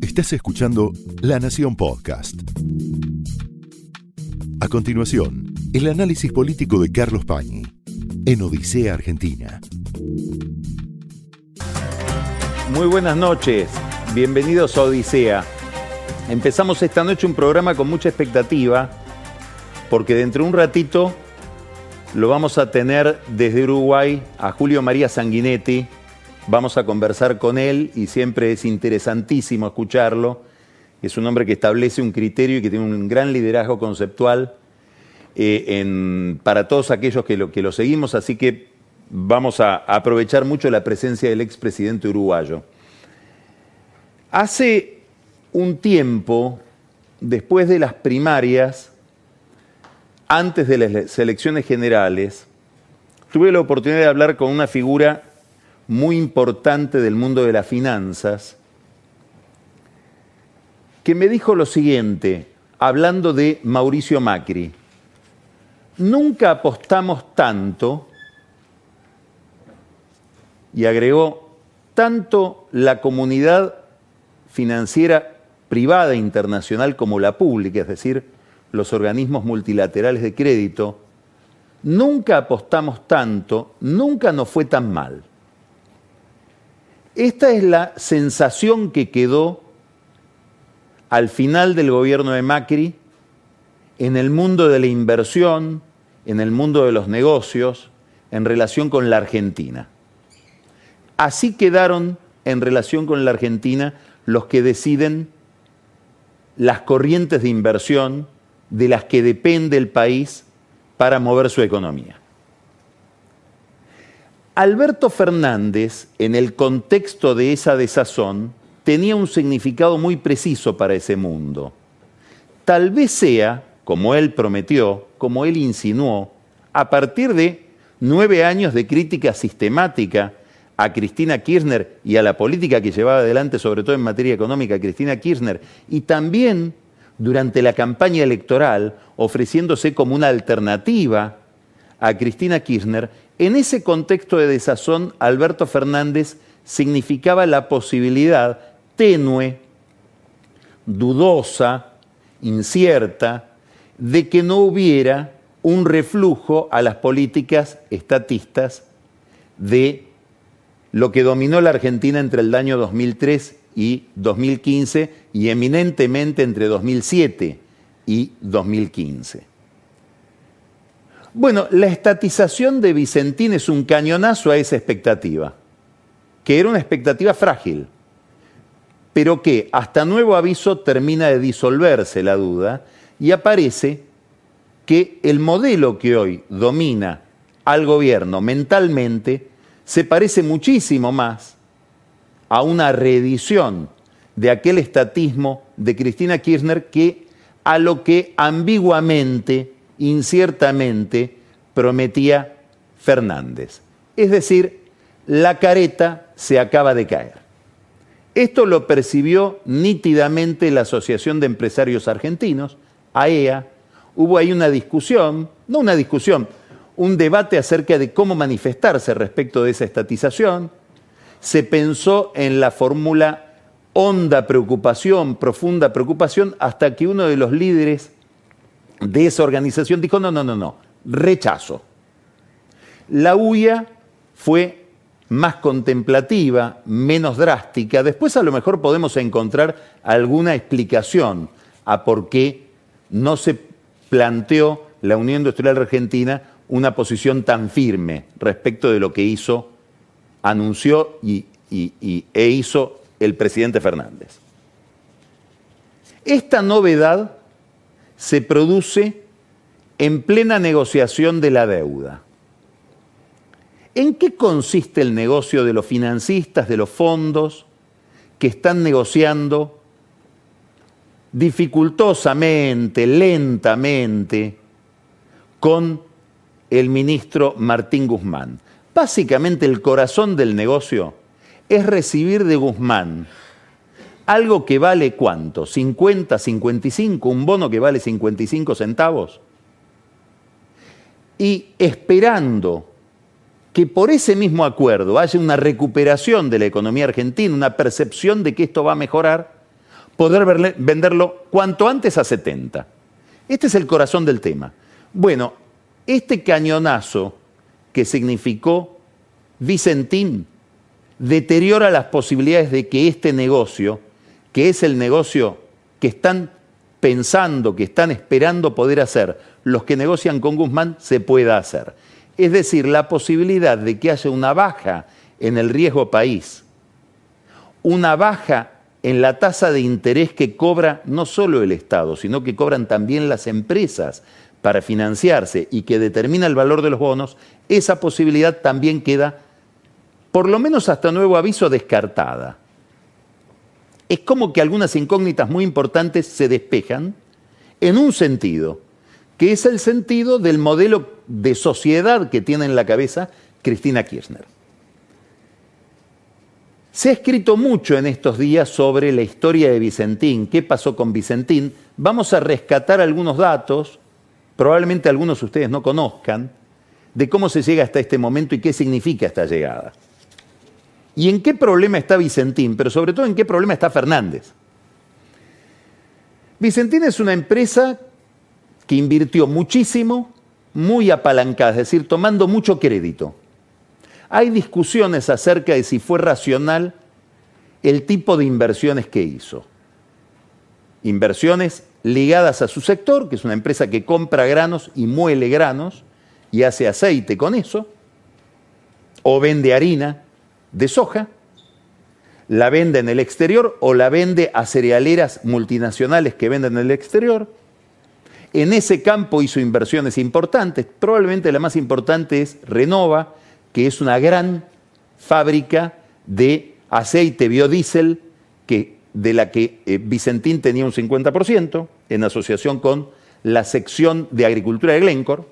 Estás escuchando La Nación Podcast. A continuación, el análisis político de Carlos Pañi en Odisea Argentina. Muy buenas noches, bienvenidos a Odisea. Empezamos esta noche un programa con mucha expectativa, porque dentro de un ratito lo vamos a tener desde Uruguay a Julio María Sanguinetti. Vamos a conversar con él y siempre es interesantísimo escucharlo. Es un hombre que establece un criterio y que tiene un gran liderazgo conceptual eh, para todos aquellos que lo, que lo seguimos, así que vamos a aprovechar mucho la presencia del expresidente uruguayo. Hace un tiempo, después de las primarias, antes de las elecciones generales, tuve la oportunidad de hablar con una figura muy importante del mundo de las finanzas, que me dijo lo siguiente, hablando de Mauricio Macri, nunca apostamos tanto, y agregó, tanto la comunidad financiera privada internacional como la pública, es decir, los organismos multilaterales de crédito, nunca apostamos tanto, nunca nos fue tan mal. Esta es la sensación que quedó al final del gobierno de Macri en el mundo de la inversión, en el mundo de los negocios, en relación con la Argentina. Así quedaron en relación con la Argentina los que deciden las corrientes de inversión, de las que depende el país para mover su economía. Alberto Fernández, en el contexto de esa desazón, tenía un significado muy preciso para ese mundo. Tal vez sea, como él prometió, como él insinuó, a partir de nueve años de crítica sistemática a Cristina Kirchner y a la política que llevaba adelante, sobre todo en materia económica, Cristina Kirchner, y también durante la campaña electoral ofreciéndose como una alternativa a Cristina Kirchner, en ese contexto de desazón, Alberto Fernández significaba la posibilidad tenue, dudosa, incierta, de que no hubiera un reflujo a las políticas estatistas de lo que dominó la Argentina entre el año 2003 y 2015 y eminentemente entre 2007 y 2015. Bueno, la estatización de Vicentín es un cañonazo a esa expectativa, que era una expectativa frágil, pero que hasta nuevo aviso termina de disolverse la duda y aparece que el modelo que hoy domina al gobierno mentalmente se parece muchísimo más a una reedición de aquel estatismo de Cristina Kirchner que a lo que ambiguamente, inciertamente, prometía Fernández. Es decir, la careta se acaba de caer. Esto lo percibió nítidamente la Asociación de Empresarios Argentinos, AEA. Hubo ahí una discusión, no una discusión, un debate acerca de cómo manifestarse respecto de esa estatización se pensó en la fórmula honda preocupación, profunda preocupación, hasta que uno de los líderes de esa organización dijo, no, no, no, no, rechazo. La huya fue más contemplativa, menos drástica. Después a lo mejor podemos encontrar alguna explicación a por qué no se planteó la Unión Industrial Argentina una posición tan firme respecto de lo que hizo anunció y, e hizo el presidente Fernández. Esta novedad se produce en plena negociación de la deuda. ¿En qué consiste el negocio de los financistas, de los fondos, que están negociando dificultosamente, lentamente, con el ministro Martín Guzmán? Básicamente el corazón del negocio es recibir de Guzmán algo que vale cuánto, 50, 55, un bono que vale 55 centavos. Y esperando que por ese mismo acuerdo haya una recuperación de la economía argentina, una percepción de que esto va a mejorar, poder venderlo cuanto antes a 70. Este es el corazón del tema. Bueno, este cañonazo que significó Vicentín deteriora las posibilidades de que este negocio, que es el negocio que están pensando, que están esperando poder hacer los que negocian con Guzmán, se pueda hacer. Es decir, la posibilidad de que haya una baja en el riesgo país, una baja en la tasa de interés que cobra no solo el Estado, sino que cobran también las empresas para financiarse y que determina el valor de los bonos, esa posibilidad también queda, por lo menos hasta nuevo aviso, descartada. Es como que algunas incógnitas muy importantes se despejan en un sentido, que es el sentido del modelo de sociedad que tiene en la cabeza Cristina Kirchner. Se ha escrito mucho en estos días sobre la historia de Vicentín, qué pasó con Vicentín. Vamos a rescatar algunos datos, probablemente algunos de ustedes no conozcan, de cómo se llega hasta este momento y qué significa esta llegada. Y en qué problema está Vicentín, pero sobre todo en qué problema está Fernández. Vicentín es una empresa que invirtió muchísimo, muy apalancada, es decir, tomando mucho crédito. Hay discusiones acerca de si fue racional el tipo de inversiones que hizo. Inversiones ligadas a su sector, que es una empresa que compra granos y muele granos y hace aceite con eso, o vende harina de soja, la vende en el exterior o la vende a cerealeras multinacionales que venden en el exterior. En ese campo hizo inversiones importantes, probablemente la más importante es Renova, que es una gran fábrica de aceite biodiesel que, de la que eh, Vicentín tenía un 50%, en asociación con la sección de agricultura de Glencore.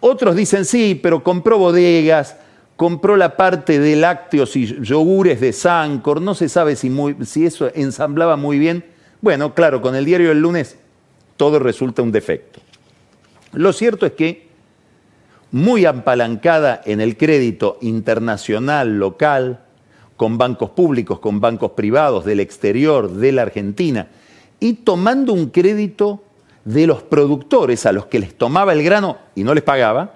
Otros dicen sí, pero compró bodegas, compró la parte de lácteos y yogures de Sancor, no se sabe si, si eso ensamblaba muy bien. Bueno, claro, con el diario del lunes todo resulta un defecto. Lo cierto es que muy apalancada en el crédito internacional, local, con bancos públicos, con bancos privados del exterior, de la Argentina, y tomando un crédito de los productores a los que les tomaba el grano y no les pagaba,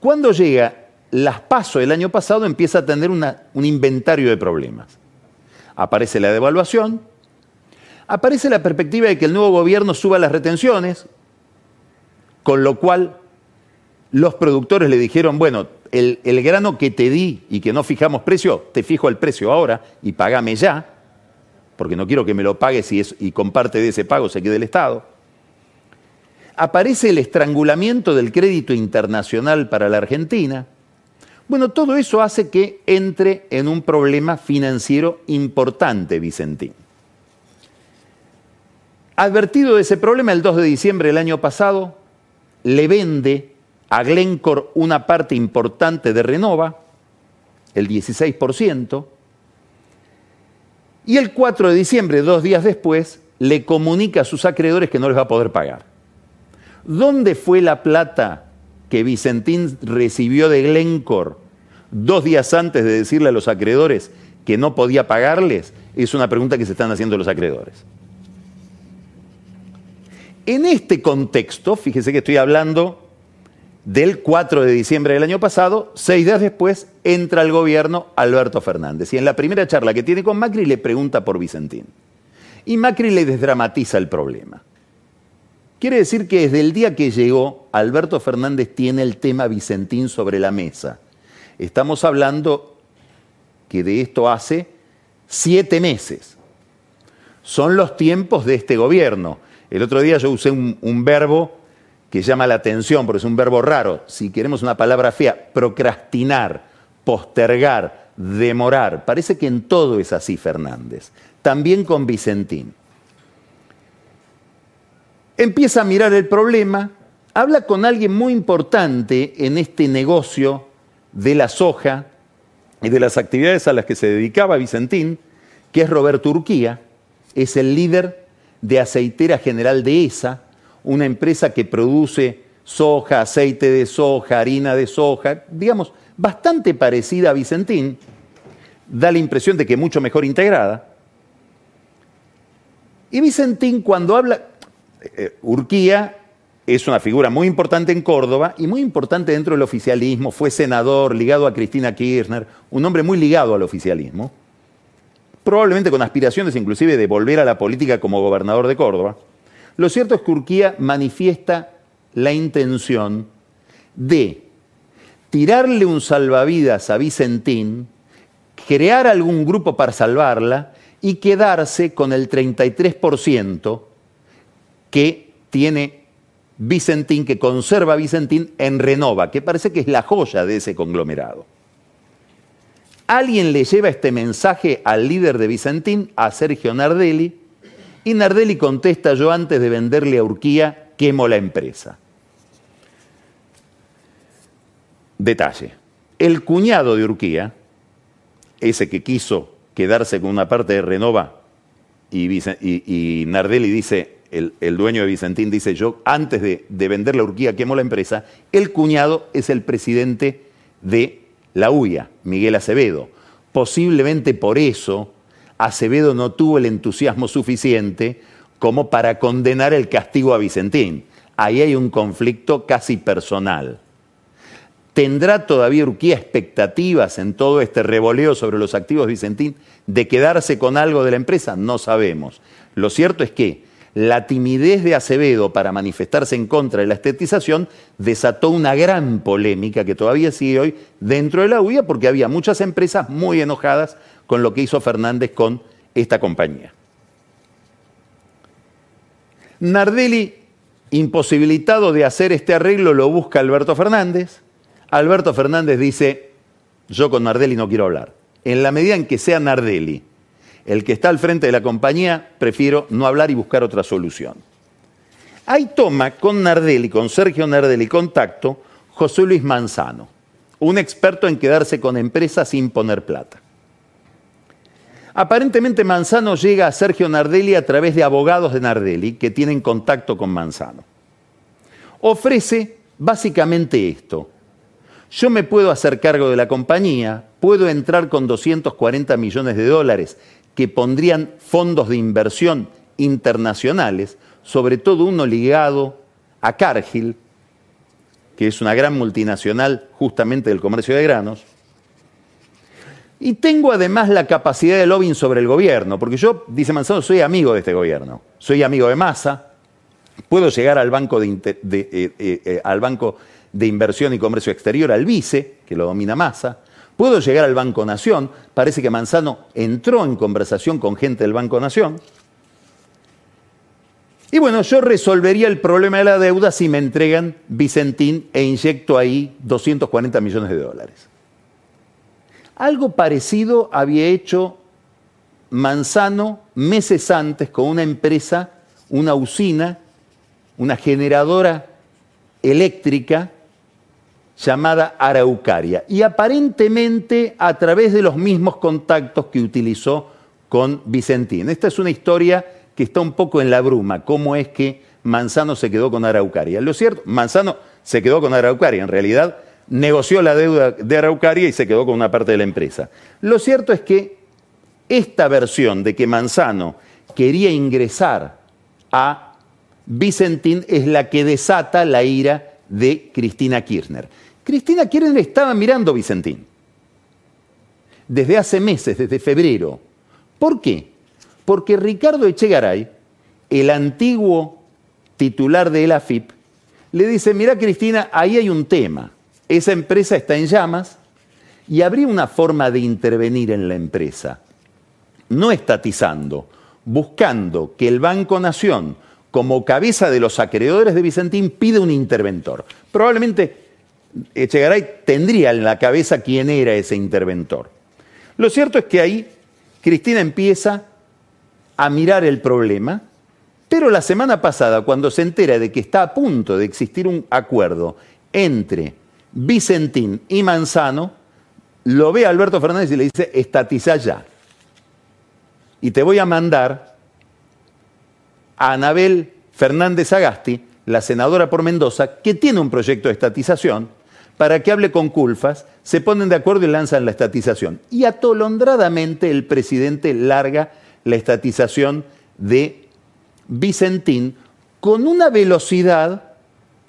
cuando llega las PASO el año pasado empieza a tener un inventario de problemas. Aparece la devaluación, aparece la perspectiva de que el nuevo gobierno suba las retenciones, con lo cual los productores le dijeron, bueno, el, grano que te di y que no fijamos precio, te fijo el precio ahora y pagame ya, porque no quiero que me lo pagues y, y con parte de ese pago se quede el Estado. Aparece el estrangulamiento del crédito internacional para la Argentina. Bueno, todo eso hace que entre en un problema financiero importante Vicentín. Advertido de ese problema, el 2 de diciembre del año pasado, le vende a Glencore una parte importante de Renova, el 16%, y el 4 de diciembre, dos días después, le comunica a sus acreedores que no les va a poder pagar. ¿Dónde fue la plata que Vicentín recibió de Glencore dos días antes de decirle a los acreedores que no podía pagarles? Es una pregunta que se están haciendo los acreedores. En este contexto, fíjese que estoy hablando del 4 de diciembre del año pasado, seis días después, entra al gobierno Alberto Fernández. Y en la primera charla que tiene con Macri le pregunta por Vicentín. Y Macri le desdramatiza el problema. Quiere decir que desde el día que llegó, Alberto Fernández tiene el tema Vicentín sobre la mesa. Estamos hablando que de esto hace siete meses. Son los tiempos de este gobierno. El otro día yo usé un, verbo que llama la atención, porque es un verbo raro, si queremos una palabra fea, procrastinar, postergar, demorar. Parece que en todo es así Fernández, también con Vicentín. Empieza a mirar el problema, habla con alguien muy importante en este negocio de la soja y de las actividades a las que se dedicaba Vicentín, que es Roberto Urquía, es el líder de aceitera general de ESA, una empresa que produce soja, aceite de soja, harina de soja, digamos, bastante parecida a Vicentín, da la impresión de que mucho mejor integrada. Y Vicentín cuando habla, eh, Urquía es una figura muy importante en Córdoba y muy importante dentro del oficialismo, fue senador, ligado a Cristina Kirchner, un hombre muy ligado al oficialismo, probablemente con aspiraciones inclusive de volver a la política como gobernador de Córdoba. Lo cierto es que Urquía manifiesta la intención de tirarle un salvavidas a Vicentín, crear algún grupo para salvarla y quedarse con el 33% que tiene Vicentín, que conserva Vicentín en Renova, que parece que es la joya de ese conglomerado. Alguien le lleva este mensaje al líder de Vicentín, a Sergio Nardelli, y Nardelli contesta, yo antes de venderle a Urquía, quemo la empresa. Detalle. El cuñado de Urquía, ese que quiso quedarse con una parte de Renova, y, Nardelli dice, el, dueño de Vicentín dice, yo antes de, de vender la Urquía quemo la empresa, el cuñado es el presidente de la UIA, Miguel Acevedo. Posiblemente por eso Acevedo no tuvo el entusiasmo suficiente como para condenar el castigo a Vicentín. Ahí hay un conflicto casi personal. ¿Tendrá todavía Urquía expectativas en todo este revoleo sobre los activos Vicentín de quedarse con algo de la empresa? No sabemos. Lo cierto es que la timidez de Acevedo para manifestarse en contra de la estetización desató una gran polémica que todavía sigue hoy dentro de la UIA porque había muchas empresas muy enojadas con lo que hizo Fernández con esta compañía. Nardelli, imposibilitado de hacer este arreglo, lo busca Alberto Fernández Alberto Fernández dice, yo con Nardelli no quiero hablar. En la medida en que sea Nardelli el que está al frente de la compañía, prefiero no hablar y buscar otra solución. Ahí toma con Nardelli, con Sergio Nardelli, contacto José Luis Manzano, un experto en quedarse con empresas sin poner plata. Aparentemente Manzano llega a Sergio Nardelli a través de abogados de Nardelli que tienen contacto con Manzano. Ofrece básicamente esto. Yo me puedo hacer cargo de la compañía, puedo entrar con 240 millones de dólares que pondrían fondos de inversión internacionales, sobre todo uno ligado a Cargill, que es una gran multinacional justamente del comercio de granos. Y tengo además la capacidad de lobbying sobre el gobierno, porque yo, dice Manzano, soy amigo de este gobierno, soy amigo de Massa, puedo llegar al banco de, eh, eh, eh, al banco de Inversión y Comercio Exterior al vice, que lo domina Massa. Puedo llegar al Banco Nación. Parece que Manzano entró en conversación con gente del Banco Nación. Y bueno, yo resolvería el problema de la deuda si me entregan Vicentín e inyecto ahí 240 millones de dólares. Algo parecido había hecho Manzano meses antes con una empresa, una usina, una generadora eléctrica llamada Araucaria. Y aparentemente a través de los mismos contactos que utilizó con Vicentín. Esta es una historia que está un poco en la bruma, cómo es que Manzano se quedó con Araucaria. Lo cierto, Manzano se quedó con Araucaria, en realidad negoció la deuda de Araucaria y se quedó con una parte de la empresa. Lo cierto es que esta versión de que Manzano quería ingresar a Vicentín es la que desata la ira de Cristina Kirchner. Cristina Kirchner estaba mirando Vicentín desde hace meses, desde febrero. ¿Por qué? Porque Ricardo Echegaray, el antiguo titular de la AFIP, le dice, mira Cristina, ahí hay un tema. Esa empresa está en llamas y habría una forma de intervenir en la empresa, no estatizando, buscando que el Banco Nación, como cabeza de los acreedores de Vicentín, pide un interventor. Probablemente Echegaray tendría en la cabeza quién era ese interventor. Lo cierto es que ahí Cristina empieza a mirar el problema, pero la semana pasada, cuando se entera de que está a punto de existir un acuerdo entre Vicentín y Manzano, lo ve Alberto Fernández y le dice, estatiza ya. Y te voy a mandar a Anabel Fernández Agasti, la senadora por Mendoza, que tiene un proyecto de estatización, para que hable con Culfas, se ponen de acuerdo y lanzan la estatización. Y atolondradamente el presidente larga la estatización de Vicentín con una velocidad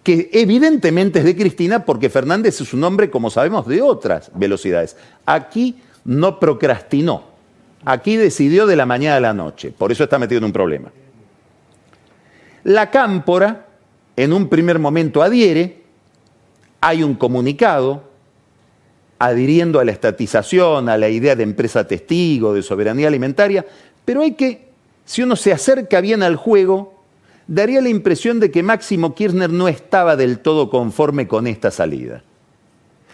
que evidentemente es de Cristina porque Fernández es un hombre, como sabemos, de otras velocidades. Aquí no procrastinó, aquí decidió de la mañana a la noche, por eso está metido en un problema. La cámpora, en un primer momento, adhiere, hay un comunicado adhiriendo a la estatización, a la idea de empresa testigo, de soberanía alimentaria, pero hay que, si uno se acerca bien al juego, daría la impresión de que Máximo Kirchner no estaba del todo conforme con esta salida,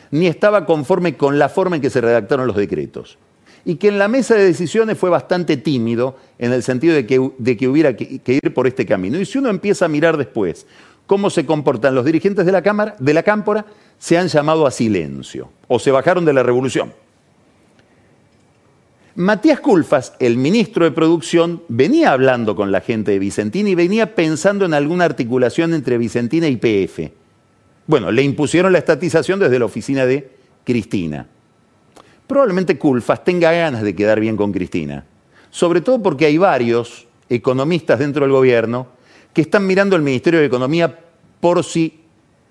ni estaba conforme con la forma en que se redactaron los decretos, y que en la mesa de decisiones fue bastante tímido en el sentido de que, de que hubiera que, que ir por este camino. Y si uno empieza a mirar después cómo se comportan los dirigentes de la Cámara, de la Cámpora, se han llamado a silencio o se bajaron de la revolución. Matías Culfas, el ministro de Producción, venía hablando con la gente de Vicentina y venía pensando en alguna articulación entre Vicentina y PF. Bueno, le impusieron la estatización desde la oficina de Cristina. Probablemente Culfas tenga ganas de quedar bien con Cristina, sobre todo porque hay varios economistas dentro del gobierno que están mirando el Ministerio de Economía por si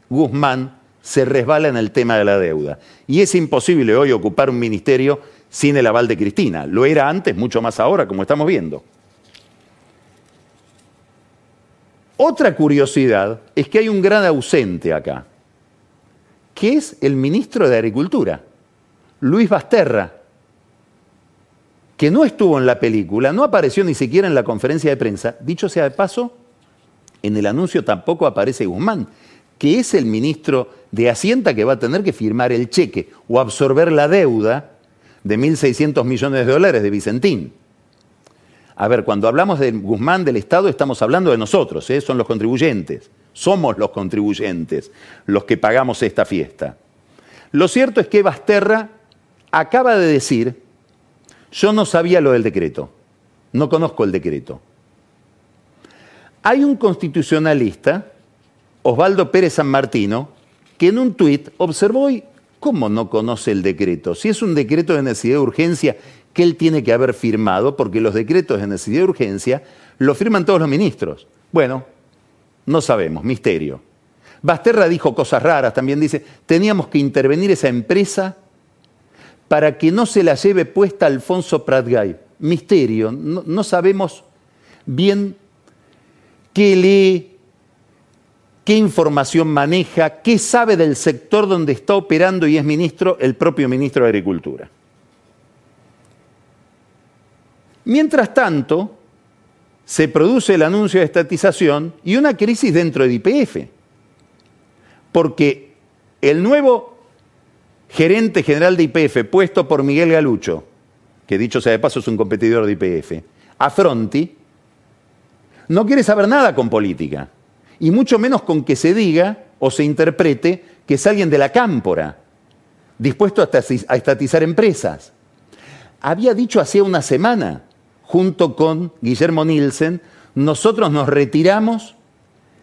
Guzmán se resbala en el tema de la deuda. Y es imposible hoy ocupar un ministerio sin el aval de Cristina. Lo era antes, mucho más ahora, como estamos viendo. Otra curiosidad es que hay un gran ausente acá, que es el ministro de Agricultura, Luis Basterra, que no estuvo en la película, no apareció ni siquiera en la conferencia de prensa. Dicho sea de paso, en el anuncio tampoco aparece Guzmán, que es el ministro de Hacienda que va a tener que firmar el cheque o absorber la deuda de 1.600 millones de dólares de Vicentín. A ver, cuando hablamos de Guzmán del Estado estamos hablando de nosotros, ¿eh? son los contribuyentes, somos los contribuyentes los que pagamos esta fiesta. Lo cierto es que Basterra acaba de decir, yo no sabía lo del decreto, no conozco el decreto. Hay un constitucionalista, Osvaldo Pérez San Martino, que en un tuit observó ¿Cómo no conoce el decreto? Si es un decreto de necesidad de urgencia que él tiene que haber firmado, porque los decretos de necesidad de urgencia lo firman todos los ministros. Bueno, no sabemos, misterio. Basterra dijo cosas raras, también dice, teníamos que intervenir esa empresa para que no se la lleve puesta Alfonso Pratgay. Misterio, no sabemos bien qué lee, qué información maneja, qué sabe del sector donde está operando y es ministro el propio ministro de Agricultura. Mientras tanto, se produce el anuncio de estatización y una crisis dentro de IPF, porque el nuevo gerente general de IPF, puesto por Miguel Galucho, que dicho sea de paso es un competidor de IPF, Afronti, no quiere saber nada con política y mucho menos con que se diga o se interprete que es alguien de la cámpora, dispuesto a estatizar empresas. Había dicho hacía una semana, junto con Guillermo Nielsen, nosotros nos retiramos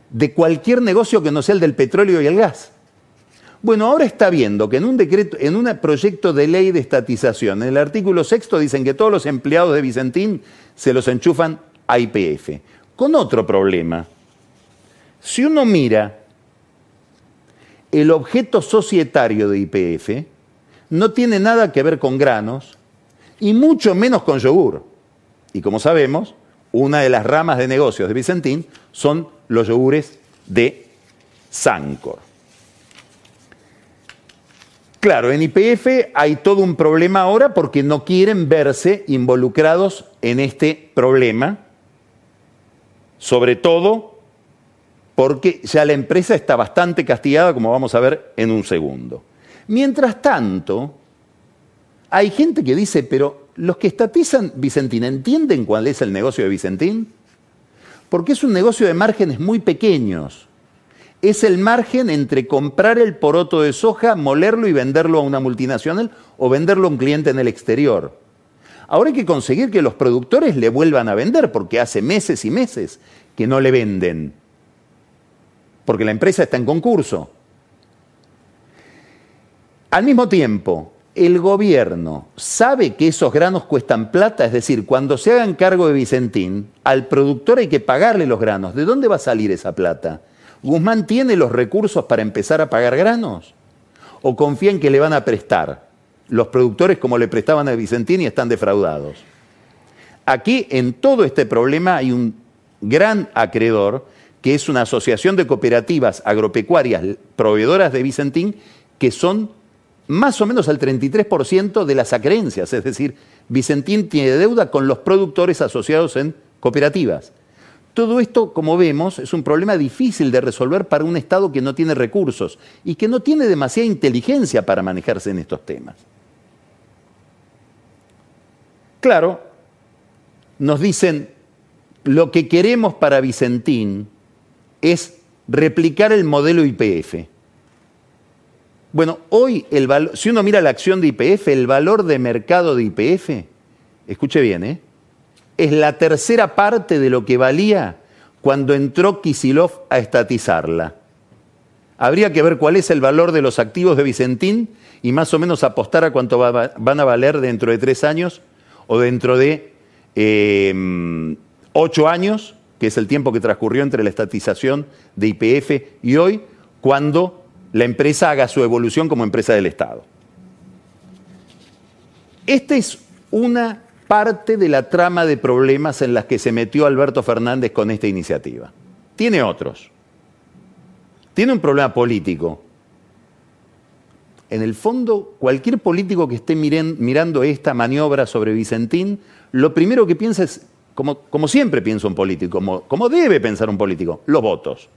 de cualquier negocio que no sea el del petróleo y el gas. Bueno, ahora está viendo que en un decreto, en un proyecto de ley de estatización, en el artículo sexto dicen que todos los empleados de Vicentín se los enchufan a IPF. Con otro problema, si uno mira el objeto societario de IPF, no tiene nada que ver con granos y mucho menos con yogur. Y como sabemos, una de las ramas de negocios de Vicentín son los yogures de Sancor. Claro, en IPF hay todo un problema ahora porque no quieren verse involucrados en este problema, sobre todo porque ya la empresa está bastante castigada, como vamos a ver en un segundo. Mientras tanto, hay gente que dice, pero los que estatizan Vicentín, ¿entienden cuál es el negocio de Vicentín? Porque es un negocio de márgenes muy pequeños. Es el margen entre comprar el poroto de soja, molerlo y venderlo a una multinacional o venderlo a un cliente en el exterior. Ahora hay que conseguir que los productores le vuelvan a vender, porque hace meses y meses que no le venden. porque la empresa está en concurso. Al mismo tiempo, el gobierno sabe que esos granos cuestan plata, es decir, cuando se hagan cargo de Vicentín, al productor hay que pagarle los granos. ¿De dónde va a salir esa plata? ¿Guzmán tiene los recursos para empezar a pagar granos? ¿O confía en que le van a prestar? Los productores como le prestaban a Vicentín y están defraudados. Aquí en todo este problema hay un gran acreedor, que es una asociación de cooperativas agropecuarias proveedoras de Vicentín, que son más o menos al 33% de las acreencias, es decir, Vicentín tiene deuda con los productores asociados en cooperativas. Todo esto, como vemos, es un problema difícil de resolver para un Estado que no tiene recursos y que no tiene demasiada inteligencia para manejarse en estos temas. Claro, nos dicen, lo que queremos para Vicentín es replicar el modelo IPF. Bueno, hoy, el si uno mira la acción de IPF, el valor de mercado de IPF, escuche bien, ¿eh? es la tercera parte de lo que valía cuando entró Kisilov a estatizarla. Habría que ver cuál es el valor de los activos de Vicentín y más o menos apostar a cuánto van a valer dentro de tres años o dentro de em, ocho años, que es el tiempo que transcurrió entre la estatización de IPF y hoy, cuando la empresa haga su evolución como empresa del Estado. Esta es una parte de la trama de problemas en las que se metió Alberto Fernández con esta iniciativa. Tiene otros. Tiene un problema político. En el fondo, cualquier político que esté mirando esta maniobra sobre Vicentín, lo primero que piensa es, como, siempre piensa un político, como, como debe pensar un político, los votos.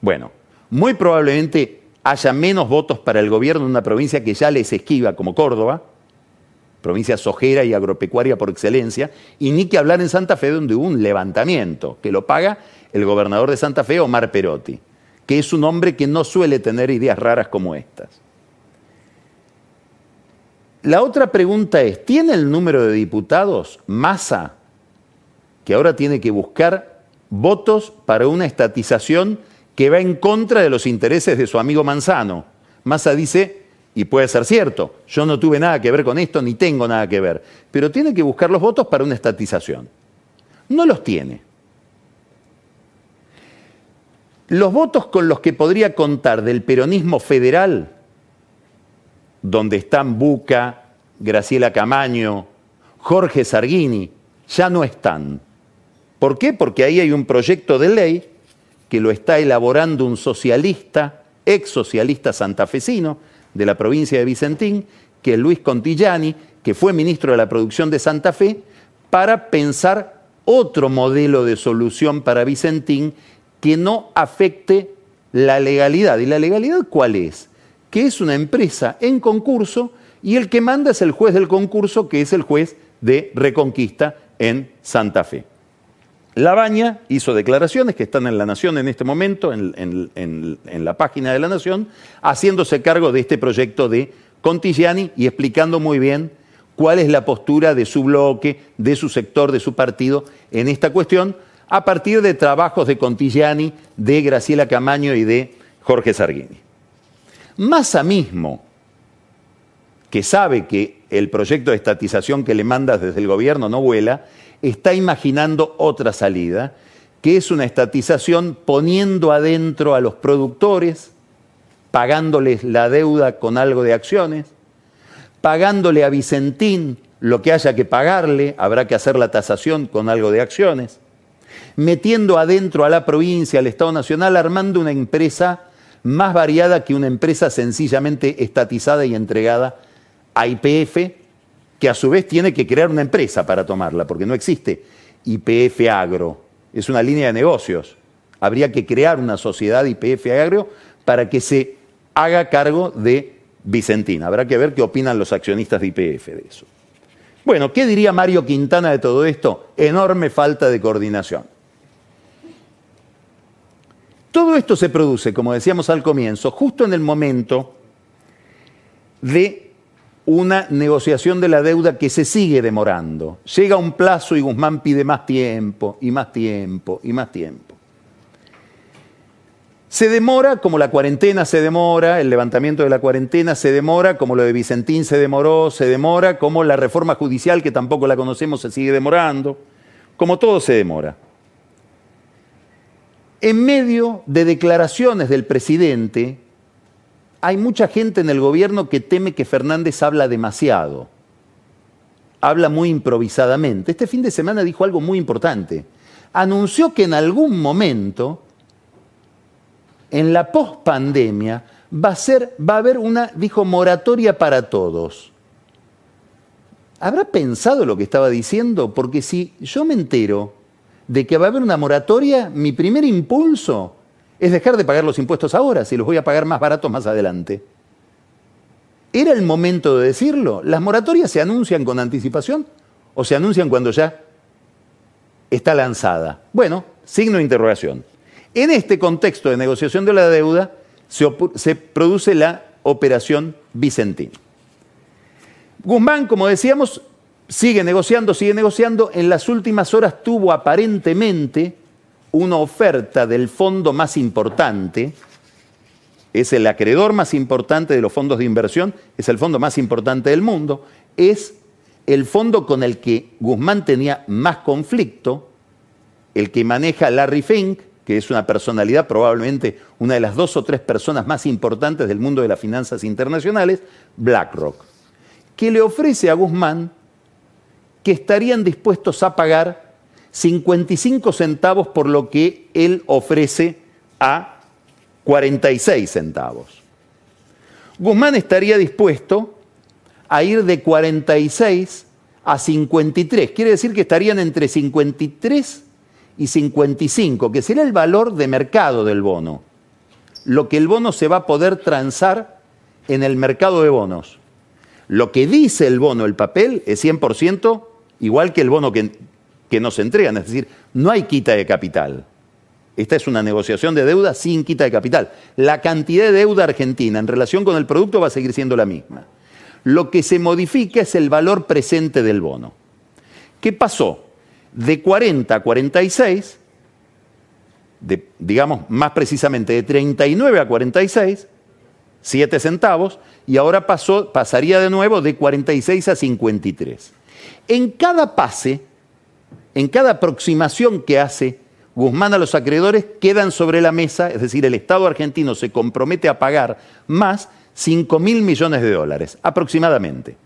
Bueno, muy probablemente haya menos votos para el gobierno en una provincia que ya les esquiva, como Córdoba, provincia sojera y agropecuaria por excelencia, y ni que hablar en Santa Fe donde hubo un levantamiento, que lo paga el gobernador de Santa Fe, Omar Perotti, que es un hombre que no suele tener ideas raras como estas. La otra pregunta es, ¿tiene el número de diputados Massa, que ahora tiene que buscar votos para una estatización que va en contra de los intereses de su amigo Manzano. Massa dice, y puede ser cierto, yo no tuve nada que ver con esto, ni tengo nada que ver, pero tiene que buscar los votos para una estatización. No los tiene. Los votos con los que podría contar del peronismo federal, donde están Buca, Graciela Camaño, Jorge Sargini, ya no están. ¿Por qué? Porque ahí hay un proyecto de ley que lo está elaborando un socialista, ex socialista santafesino de la provincia de Vicentín, que es Luis Contillani, que fue ministro de la producción de Santa Fe, para pensar otro modelo de solución para Vicentín que no afecte la legalidad. ¿Y la legalidad cuál es? Que es una empresa en concurso y el que manda es el juez del concurso, que es el juez de Reconquista en Santa Fe. Labaña hizo declaraciones que están en La Nación en este momento, en, la página de La Nación, haciéndose cargo de este proyecto de Contigiani y explicando muy bien cuál es la postura de su bloque, de su sector, de su partido en esta cuestión, a partir de trabajos de Contigiani, de Graciela Camaño y de Jorge Sarguini. Massa mismo, que sabe que el proyecto de estatización que le mandas desde el gobierno no vuela, está imaginando otra salida, que es una estatización poniendo adentro a los productores, pagándoles la deuda con algo de acciones, pagándole a Vicentín lo que haya que pagarle, habrá que hacer la tasación con algo de acciones, metiendo adentro a la provincia, al Estado Nacional, armando una empresa más variada que una empresa sencillamente estatizada y entregada a IPF, que a su vez tiene que crear una empresa para tomarla, porque no existe IPF Agro, es una línea de negocios. Habría que crear una sociedad IPF Agro para que se haga cargo de Vicentina. Habrá que ver qué opinan los accionistas de IPF de eso. Bueno, ¿qué diría Mario Quintana de todo esto? Enorme falta de coordinación. Todo esto se produce, como decíamos al comienzo, justo en el momento de una negociación de la deuda que se sigue demorando. Llega un plazo y Guzmán pide más tiempo y más tiempo y más tiempo. Se demora como la cuarentena se demora, el levantamiento de la cuarentena se demora, como lo de Vicentín se demoró, se demora, como la reforma judicial, que tampoco la conocemos, se sigue demorando, como todo se demora. En medio de declaraciones del presidente, hay mucha gente en el gobierno que teme que Fernández habla demasiado, habla muy improvisadamente. Este fin de semana dijo algo muy importante. Anunció que en algún momento en la pospandemia va a va a haber una, dijo, moratoria para todos. ¿Habrá pensado lo que estaba diciendo? Porque si yo me entero de que va a haber una moratoria, mi primer impulso es dejar de pagar los impuestos ahora, si los voy a pagar más baratos más adelante. ¿Era el momento de decirlo? ¿Las moratorias se anuncian con anticipación o se anuncian cuando ya está lanzada? Bueno, signo de interrogación. En este contexto de negociación de la deuda se, produce la operación Vicentín. Guzmán, como decíamos, sigue negociando, sigue negociando. En las últimas horas tuvo aparentemente una oferta del fondo más importante, es el acreedor más importante de los fondos de inversión, es el fondo más importante del mundo, es el fondo con el que Guzmán tenía más conflicto, el que maneja Larry Fink, que es una personalidad, probablemente una de las dos o tres personas más importantes del mundo de las finanzas internacionales, BlackRock, que le ofrece a Guzmán que estarían dispuestos a pagar 55 centavos por lo que él ofrece a 46 centavos. Guzmán estaría dispuesto a ir de 46 a 53, quiere decir que estarían entre 53 y 55, que será el valor de mercado del bono. Lo que el bono se va a poder transar en el mercado de bonos. Lo que dice el bono, el papel, es 100% igual que el bono que, nos entregan, es decir, no hay quita de capital. Esta es una negociación de deuda sin quita de capital. La cantidad de deuda argentina en relación con el producto va a seguir siendo la misma. Lo que se modifica es el valor presente del bono. ¿Qué pasó? de 40 a 46, digamos más precisamente de 39 a 46, 7 centavos, y ahora pasaría de nuevo de 46 a 53. En cada pase, en cada aproximación que hace Guzmán a los acreedores, quedan sobre la mesa, es decir, el Estado argentino se compromete a pagar más 5 mil millones de dólares, aproximadamente.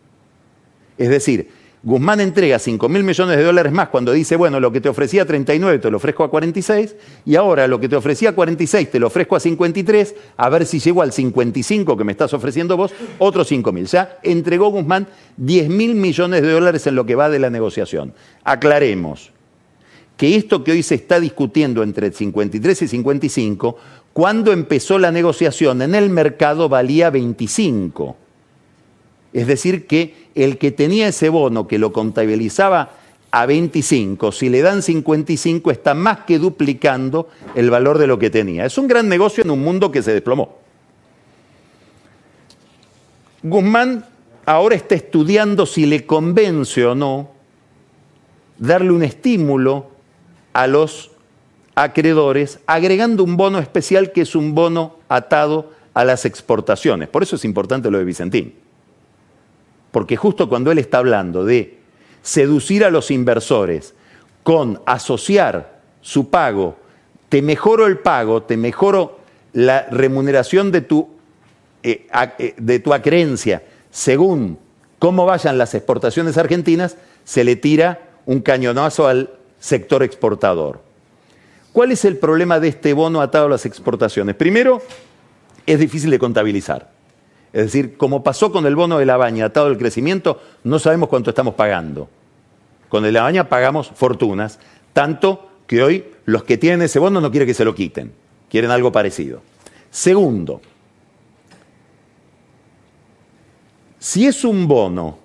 Es decir, Guzmán entrega 5 mil millones de dólares más cuando dice, bueno, lo que te ofrecía 39 te lo ofrezco a 46 y ahora lo que te ofrecía a 46 te lo ofrezco a 53, a ver si llego al 55 que me estás ofreciendo vos, otros 5 mil. Ya entregó Guzmán 10 mil millones de dólares en lo que va de la negociación. Aclaremos que esto que hoy se está discutiendo entre 53 y 55, cuando empezó la negociación en el mercado valía 25. Es decir, que el que tenía ese bono que lo contabilizaba a 25, si le dan 55, está más que duplicando el valor de lo que tenía. Es un gran negocio en un mundo que se desplomó. Guzmán ahora está estudiando si le convence o no darle un estímulo a los acreedores, agregando un bono especial que es un bono atado a las exportaciones. Por eso es importante lo de Vicentín. Porque justo cuando él está hablando de seducir a los inversores con asociar su pago, te mejoro el pago, te mejoro la remuneración de tu, eh, eh, de tu acreencia según cómo vayan las exportaciones argentinas, se le tira un cañonazo al sector exportador. ¿Cuál es el problema de este bono atado a las exportaciones? Primero, es difícil de contabilizar. Es decir, como pasó con el bono de la baña atado al crecimiento, no sabemos cuánto estamos pagando. Con el la baña pagamos fortunas, tanto que hoy los que tienen ese bono no quieren que se lo quiten, quieren algo parecido. Segundo, si es un bono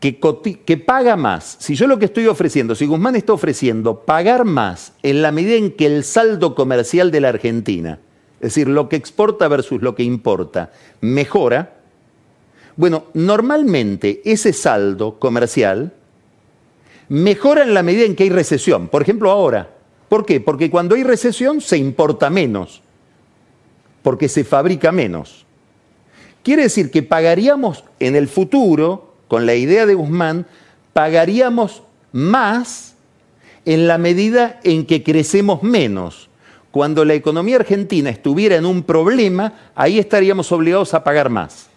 que, que, paga más, si yo lo que estoy ofreciendo, si Guzmán está ofreciendo pagar más en la medida en que el saldo comercial de la Argentina es decir, lo que exporta versus lo que importa, mejora, bueno, normalmente ese saldo comercial mejora en la medida en que hay recesión. Por ejemplo, ahora. ¿Por qué? Porque cuando hay recesión se importa menos. porque se fabrica menos. Quiere decir que pagaríamos en el futuro, con la idea de Guzmán, pagaríamos más en la medida en que crecemos menos. Cuando la economía argentina estuviera en un problema, ahí estaríamos obligados a pagar más.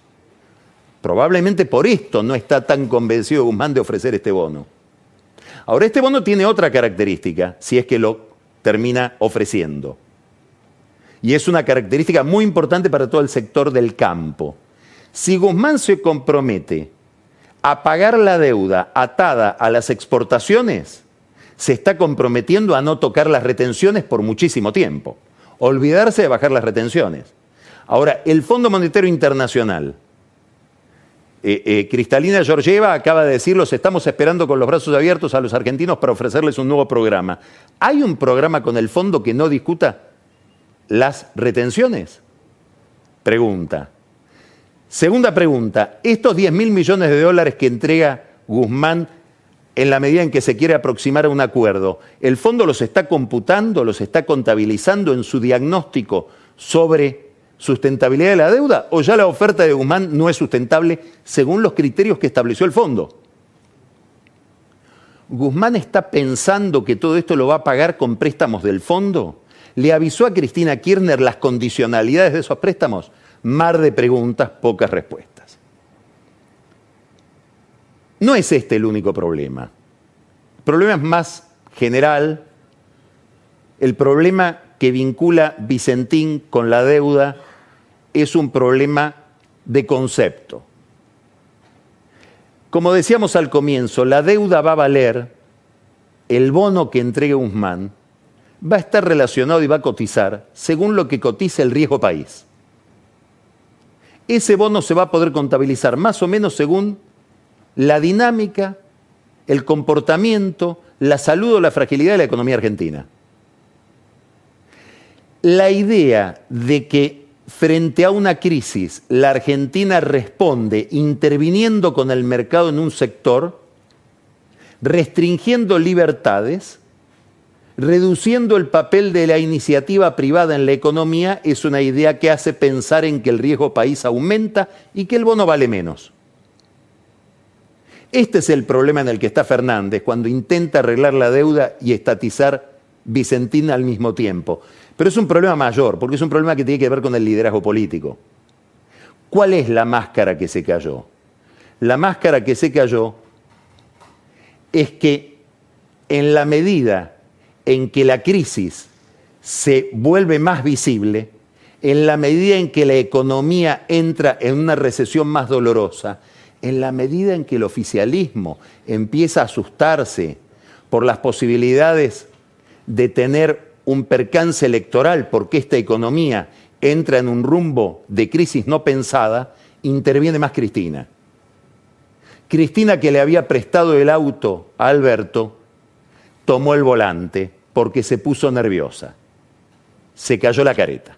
Probablemente por esto no está tan convencido Guzmán de ofrecer este bono. Ahora, este bono tiene otra característica, si es que lo termina ofreciendo. Y es una característica muy importante para todo el sector del campo. Si Guzmán se compromete a pagar la deuda atada a las exportaciones, se está comprometiendo a no tocar las retenciones por muchísimo tiempo. Olvidarse de bajar las retenciones. Ahora, el Fondo Monetario Internacional, eh, eh, Cristalina Georgieva acaba de decirlos, estamos esperando con los brazos abiertos a los argentinos para ofrecerles un nuevo programa. ¿Hay un programa con el fondo que no discuta las retenciones? Pregunta. Segunda pregunta, estos 10 mil millones de dólares que entrega Guzmán en la medida en que se quiere aproximar a un acuerdo, ¿el fondo los está computando, los está contabilizando en su diagnóstico sobre sustentabilidad de la deuda o ya la oferta de Guzmán no es sustentable según los criterios que estableció el fondo? ¿Guzmán está pensando que todo esto lo va a pagar con préstamos del fondo? ¿Le avisó a Cristina Kirchner las condicionalidades de esos préstamos? Mar de preguntas, pocas respuestas. No es este el único problema. El problema es más general. El problema que vincula Vicentín con la deuda es un problema de concepto. Como decíamos al comienzo, la deuda va a valer, el bono que entregue Guzmán va a estar relacionado y va a cotizar según lo que cotice el riesgo país. Ese bono se va a poder contabilizar más o menos según la dinámica, el comportamiento, la salud o la fragilidad de la economía argentina. La idea de que frente a una crisis la Argentina responde interviniendo con el mercado en un sector, restringiendo libertades, reduciendo el papel de la iniciativa privada en la economía, es una idea que hace pensar en que el riesgo país aumenta y que el bono vale menos. Este es el problema en el que está Fernández cuando intenta arreglar la deuda y estatizar Vicentina al mismo tiempo. Pero es un problema mayor, porque es un problema que tiene que ver con el liderazgo político. ¿Cuál es la máscara que se cayó? La máscara que se cayó es que en la medida en que la crisis se vuelve más visible, en la medida en que la economía entra en una recesión más dolorosa, en la medida en que el oficialismo empieza a asustarse por las posibilidades de tener un percance electoral porque esta economía entra en un rumbo de crisis no pensada, interviene más Cristina. Cristina, que le había prestado el auto a Alberto, tomó el volante porque se puso nerviosa. Se cayó la careta.